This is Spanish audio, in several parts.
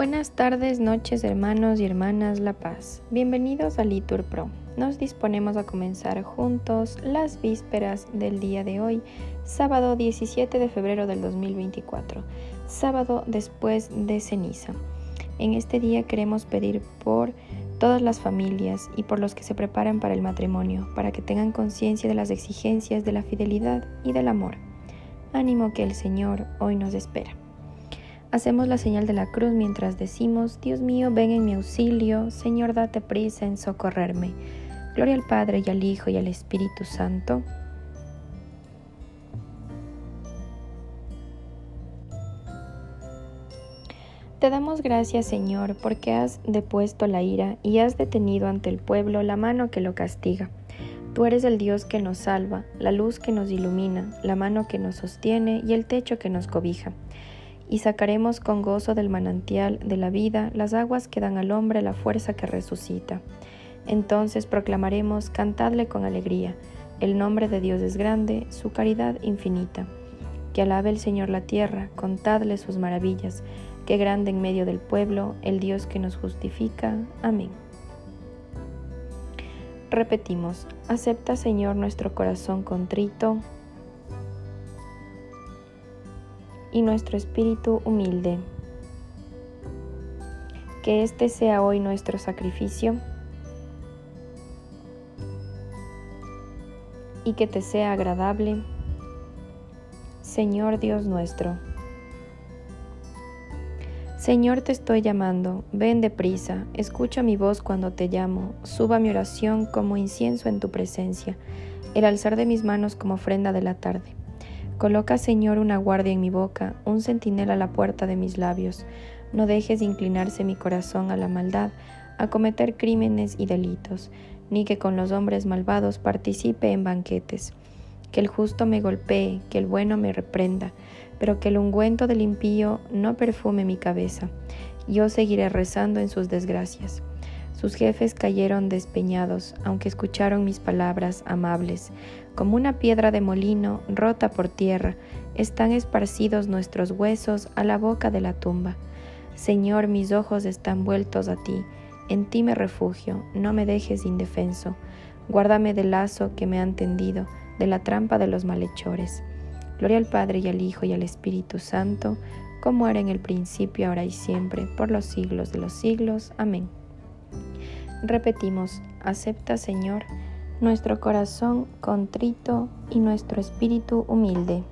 Buenas tardes, noches, hermanos y hermanas La Paz. Bienvenidos a Litur Pro. Nos disponemos a comenzar juntos las vísperas del día de hoy, sábado 17 de febrero del 2024, sábado después de ceniza. En este día queremos pedir por todas las familias y por los que se preparan para el matrimonio, para que tengan conciencia de las exigencias de la fidelidad y del amor. Ánimo que el Señor hoy nos espera. Hacemos la señal de la cruz mientras decimos, Dios mío, ven en mi auxilio, Señor, date prisa en socorrerme. Gloria al Padre y al Hijo y al Espíritu Santo. Te damos gracias, Señor, porque has depuesto la ira y has detenido ante el pueblo la mano que lo castiga. Tú eres el Dios que nos salva, la luz que nos ilumina, la mano que nos sostiene y el techo que nos cobija y sacaremos con gozo del manantial de la vida las aguas que dan al hombre la fuerza que resucita. Entonces proclamaremos, cantadle con alegría, el nombre de Dios es grande, su caridad infinita. Que alabe el Señor la tierra, contadle sus maravillas, que grande en medio del pueblo, el Dios que nos justifica. Amén. Repetimos, acepta Señor nuestro corazón contrito y nuestro espíritu humilde. Que este sea hoy nuestro sacrificio y que te sea agradable, Señor Dios nuestro. Señor, te estoy llamando, ven deprisa, escucha mi voz cuando te llamo, suba mi oración como incienso en tu presencia, el alzar de mis manos como ofrenda de la tarde. Coloca, Señor, una guardia en mi boca, un centinela a la puerta de mis labios. No dejes de inclinarse mi corazón a la maldad, a cometer crímenes y delitos, ni que con los hombres malvados participe en banquetes. Que el justo me golpee, que el bueno me reprenda, pero que el ungüento del impío no perfume mi cabeza. Yo seguiré rezando en sus desgracias. Sus jefes cayeron despeñados, aunque escucharon mis palabras amables. Como una piedra de molino rota por tierra, están esparcidos nuestros huesos a la boca de la tumba. Señor, mis ojos están vueltos a ti. En ti me refugio, no me dejes indefenso. Guárdame del lazo que me han tendido, de la trampa de los malhechores. Gloria al Padre y al Hijo y al Espíritu Santo, como era en el principio, ahora y siempre, por los siglos de los siglos. Amén. Repetimos, acepta Señor nuestro corazón contrito y nuestro espíritu humilde.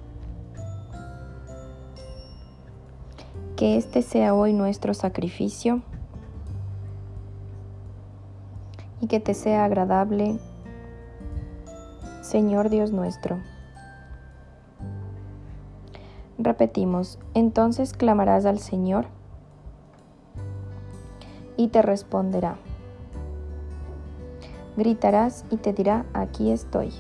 Que este sea hoy nuestro sacrificio y que te sea agradable, Señor Dios nuestro. Repetimos, entonces clamarás al Señor y te responderá gritarás y te dirá, aquí estoy.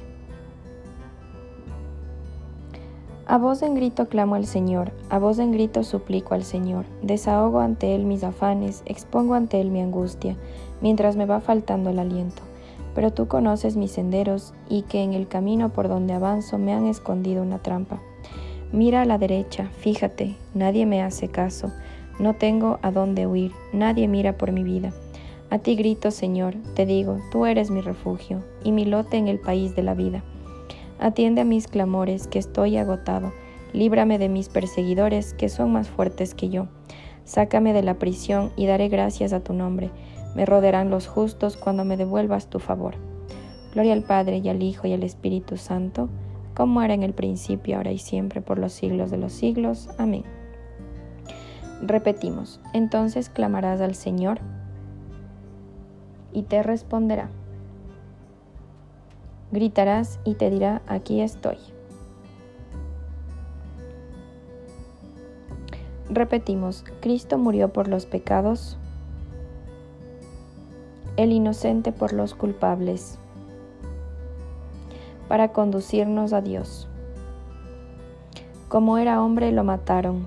A voz en grito clamo al Señor, a voz en grito suplico al Señor, desahogo ante Él mis afanes, expongo ante Él mi angustia, mientras me va faltando el aliento. Pero tú conoces mis senderos y que en el camino por donde avanzo me han escondido una trampa. Mira a la derecha, fíjate, nadie me hace caso, no tengo a dónde huir, nadie mira por mi vida. A ti grito, Señor, te digo, tú eres mi refugio y mi lote en el país de la vida. Atiende a mis clamores, que estoy agotado. Líbrame de mis perseguidores, que son más fuertes que yo. Sácame de la prisión y daré gracias a tu nombre. Me rodearán los justos cuando me devuelvas tu favor. Gloria al Padre y al Hijo y al Espíritu Santo, como era en el principio, ahora y siempre, por los siglos de los siglos. Amén. Repetimos, entonces clamarás al Señor y te responderá. Gritarás y te dirá, aquí estoy. Repetimos, Cristo murió por los pecados, el inocente por los culpables, para conducirnos a Dios. Como era hombre lo mataron,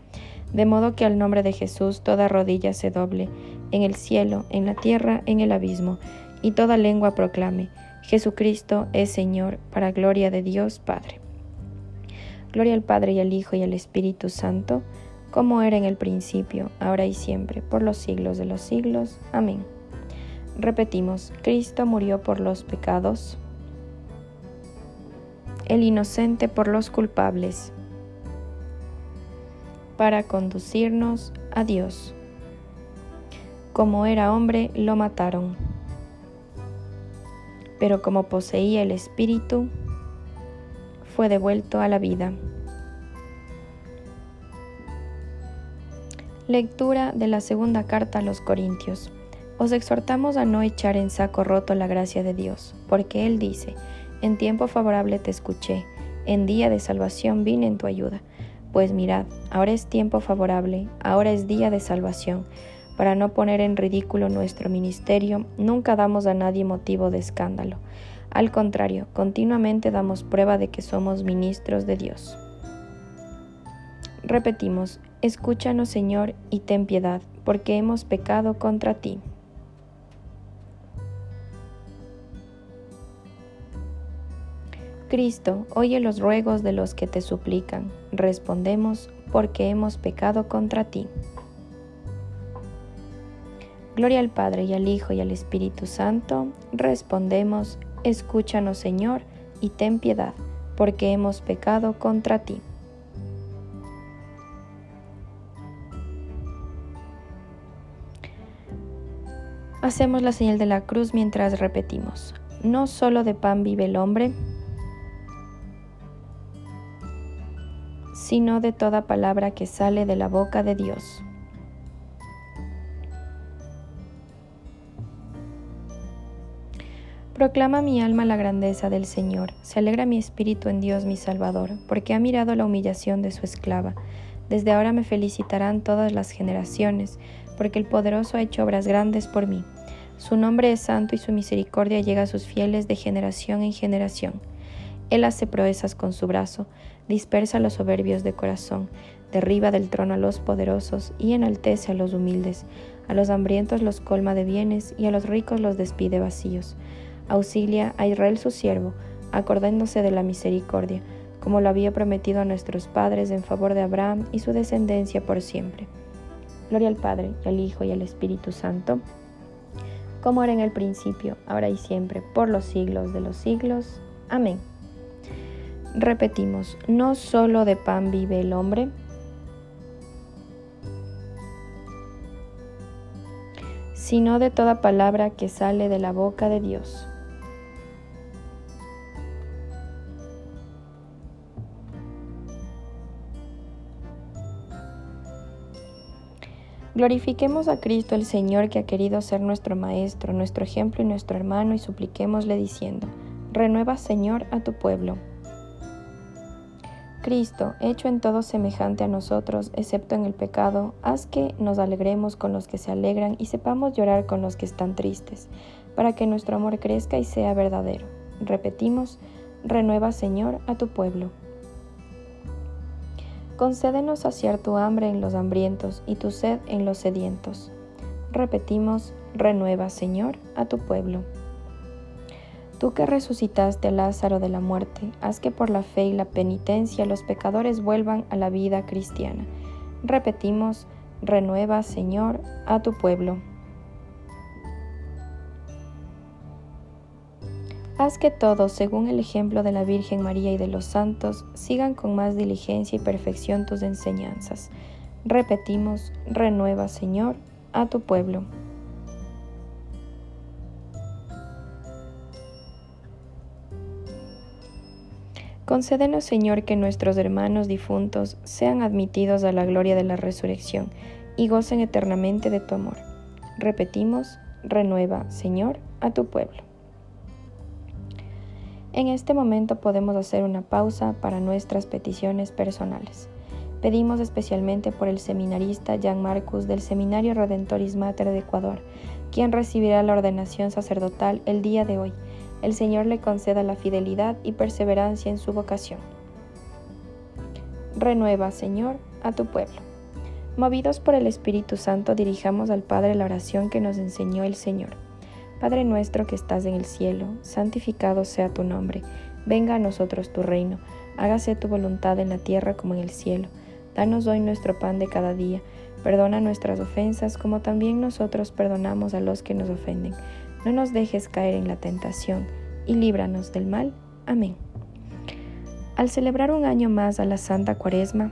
de modo que al nombre de Jesús toda rodilla se doble, en el cielo, en la tierra, en el abismo, y toda lengua proclame, Jesucristo es Señor, para gloria de Dios Padre. Gloria al Padre y al Hijo y al Espíritu Santo, como era en el principio, ahora y siempre, por los siglos de los siglos. Amén. Repetimos, Cristo murió por los pecados el inocente por los culpables, para conducirnos a Dios. Como era hombre, lo mataron, pero como poseía el Espíritu, fue devuelto a la vida. Lectura de la segunda carta a los Corintios. Os exhortamos a no echar en saco roto la gracia de Dios, porque Él dice, en tiempo favorable te escuché, en día de salvación vine en tu ayuda. Pues mirad, ahora es tiempo favorable, ahora es día de salvación. Para no poner en ridículo nuestro ministerio, nunca damos a nadie motivo de escándalo. Al contrario, continuamente damos prueba de que somos ministros de Dios. Repetimos, escúchanos Señor y ten piedad, porque hemos pecado contra ti. Cristo, oye los ruegos de los que te suplican. Respondemos, porque hemos pecado contra ti. Gloria al Padre y al Hijo y al Espíritu Santo. Respondemos, escúchanos Señor, y ten piedad, porque hemos pecado contra ti. Hacemos la señal de la cruz mientras repetimos, no solo de pan vive el hombre, sino de toda palabra que sale de la boca de Dios. Proclama mi alma la grandeza del Señor, se alegra mi espíritu en Dios mi Salvador, porque ha mirado la humillación de su esclava. Desde ahora me felicitarán todas las generaciones, porque el poderoso ha hecho obras grandes por mí. Su nombre es santo y su misericordia llega a sus fieles de generación en generación. Él hace proezas con su brazo, dispersa a los soberbios de corazón, derriba del trono a los poderosos y enaltece a los humildes. A los hambrientos los colma de bienes y a los ricos los despide vacíos. Auxilia a Israel su siervo, acordándose de la misericordia, como lo había prometido a nuestros padres en favor de Abraham y su descendencia por siempre. Gloria al Padre, al Hijo y al Espíritu Santo, como era en el principio, ahora y siempre, por los siglos de los siglos. Amén. Repetimos, no solo de pan vive el hombre, sino de toda palabra que sale de la boca de Dios. Glorifiquemos a Cristo el Señor que ha querido ser nuestro Maestro, nuestro ejemplo y nuestro hermano y supliquémosle diciendo, renueva Señor a tu pueblo. Cristo, hecho en todo semejante a nosotros, excepto en el pecado, haz que nos alegremos con los que se alegran y sepamos llorar con los que están tristes, para que nuestro amor crezca y sea verdadero. Repetimos, renueva Señor a tu pueblo. Concédenos saciar tu hambre en los hambrientos y tu sed en los sedientos. Repetimos, renueva Señor a tu pueblo. Tú que resucitaste a Lázaro de la muerte, haz que por la fe y la penitencia los pecadores vuelvan a la vida cristiana. Repetimos, renueva, Señor, a tu pueblo. Haz que todos, según el ejemplo de la Virgen María y de los santos, sigan con más diligencia y perfección tus enseñanzas. Repetimos, renueva, Señor, a tu pueblo. Concédenos, Señor, que nuestros hermanos difuntos sean admitidos a la gloria de la resurrección y gocen eternamente de tu amor. Repetimos, renueva, Señor, a tu pueblo. En este momento podemos hacer una pausa para nuestras peticiones personales. Pedimos especialmente por el seminarista Jan Marcus del Seminario Redentoris Mater de Ecuador, quien recibirá la ordenación sacerdotal el día de hoy. El Señor le conceda la fidelidad y perseverancia en su vocación. Renueva, Señor, a tu pueblo. Movidos por el Espíritu Santo, dirijamos al Padre la oración que nos enseñó el Señor. Padre nuestro que estás en el cielo, santificado sea tu nombre, venga a nosotros tu reino, hágase tu voluntad en la tierra como en el cielo. Danos hoy nuestro pan de cada día, perdona nuestras ofensas como también nosotros perdonamos a los que nos ofenden. No nos dejes caer en la tentación y líbranos del mal. Amén. Al celebrar un año más a la Santa Cuaresma,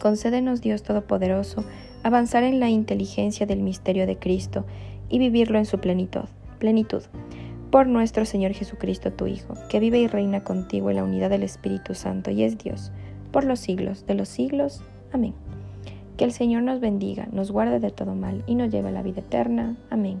concédenos Dios Todopoderoso avanzar en la inteligencia del misterio de Cristo y vivirlo en su plenitud plenitud. Por nuestro Señor Jesucristo, tu Hijo, que vive y reina contigo en la unidad del Espíritu Santo y es Dios, por los siglos de los siglos. Amén. Que el Señor nos bendiga, nos guarde de todo mal y nos lleve a la vida eterna. Amén.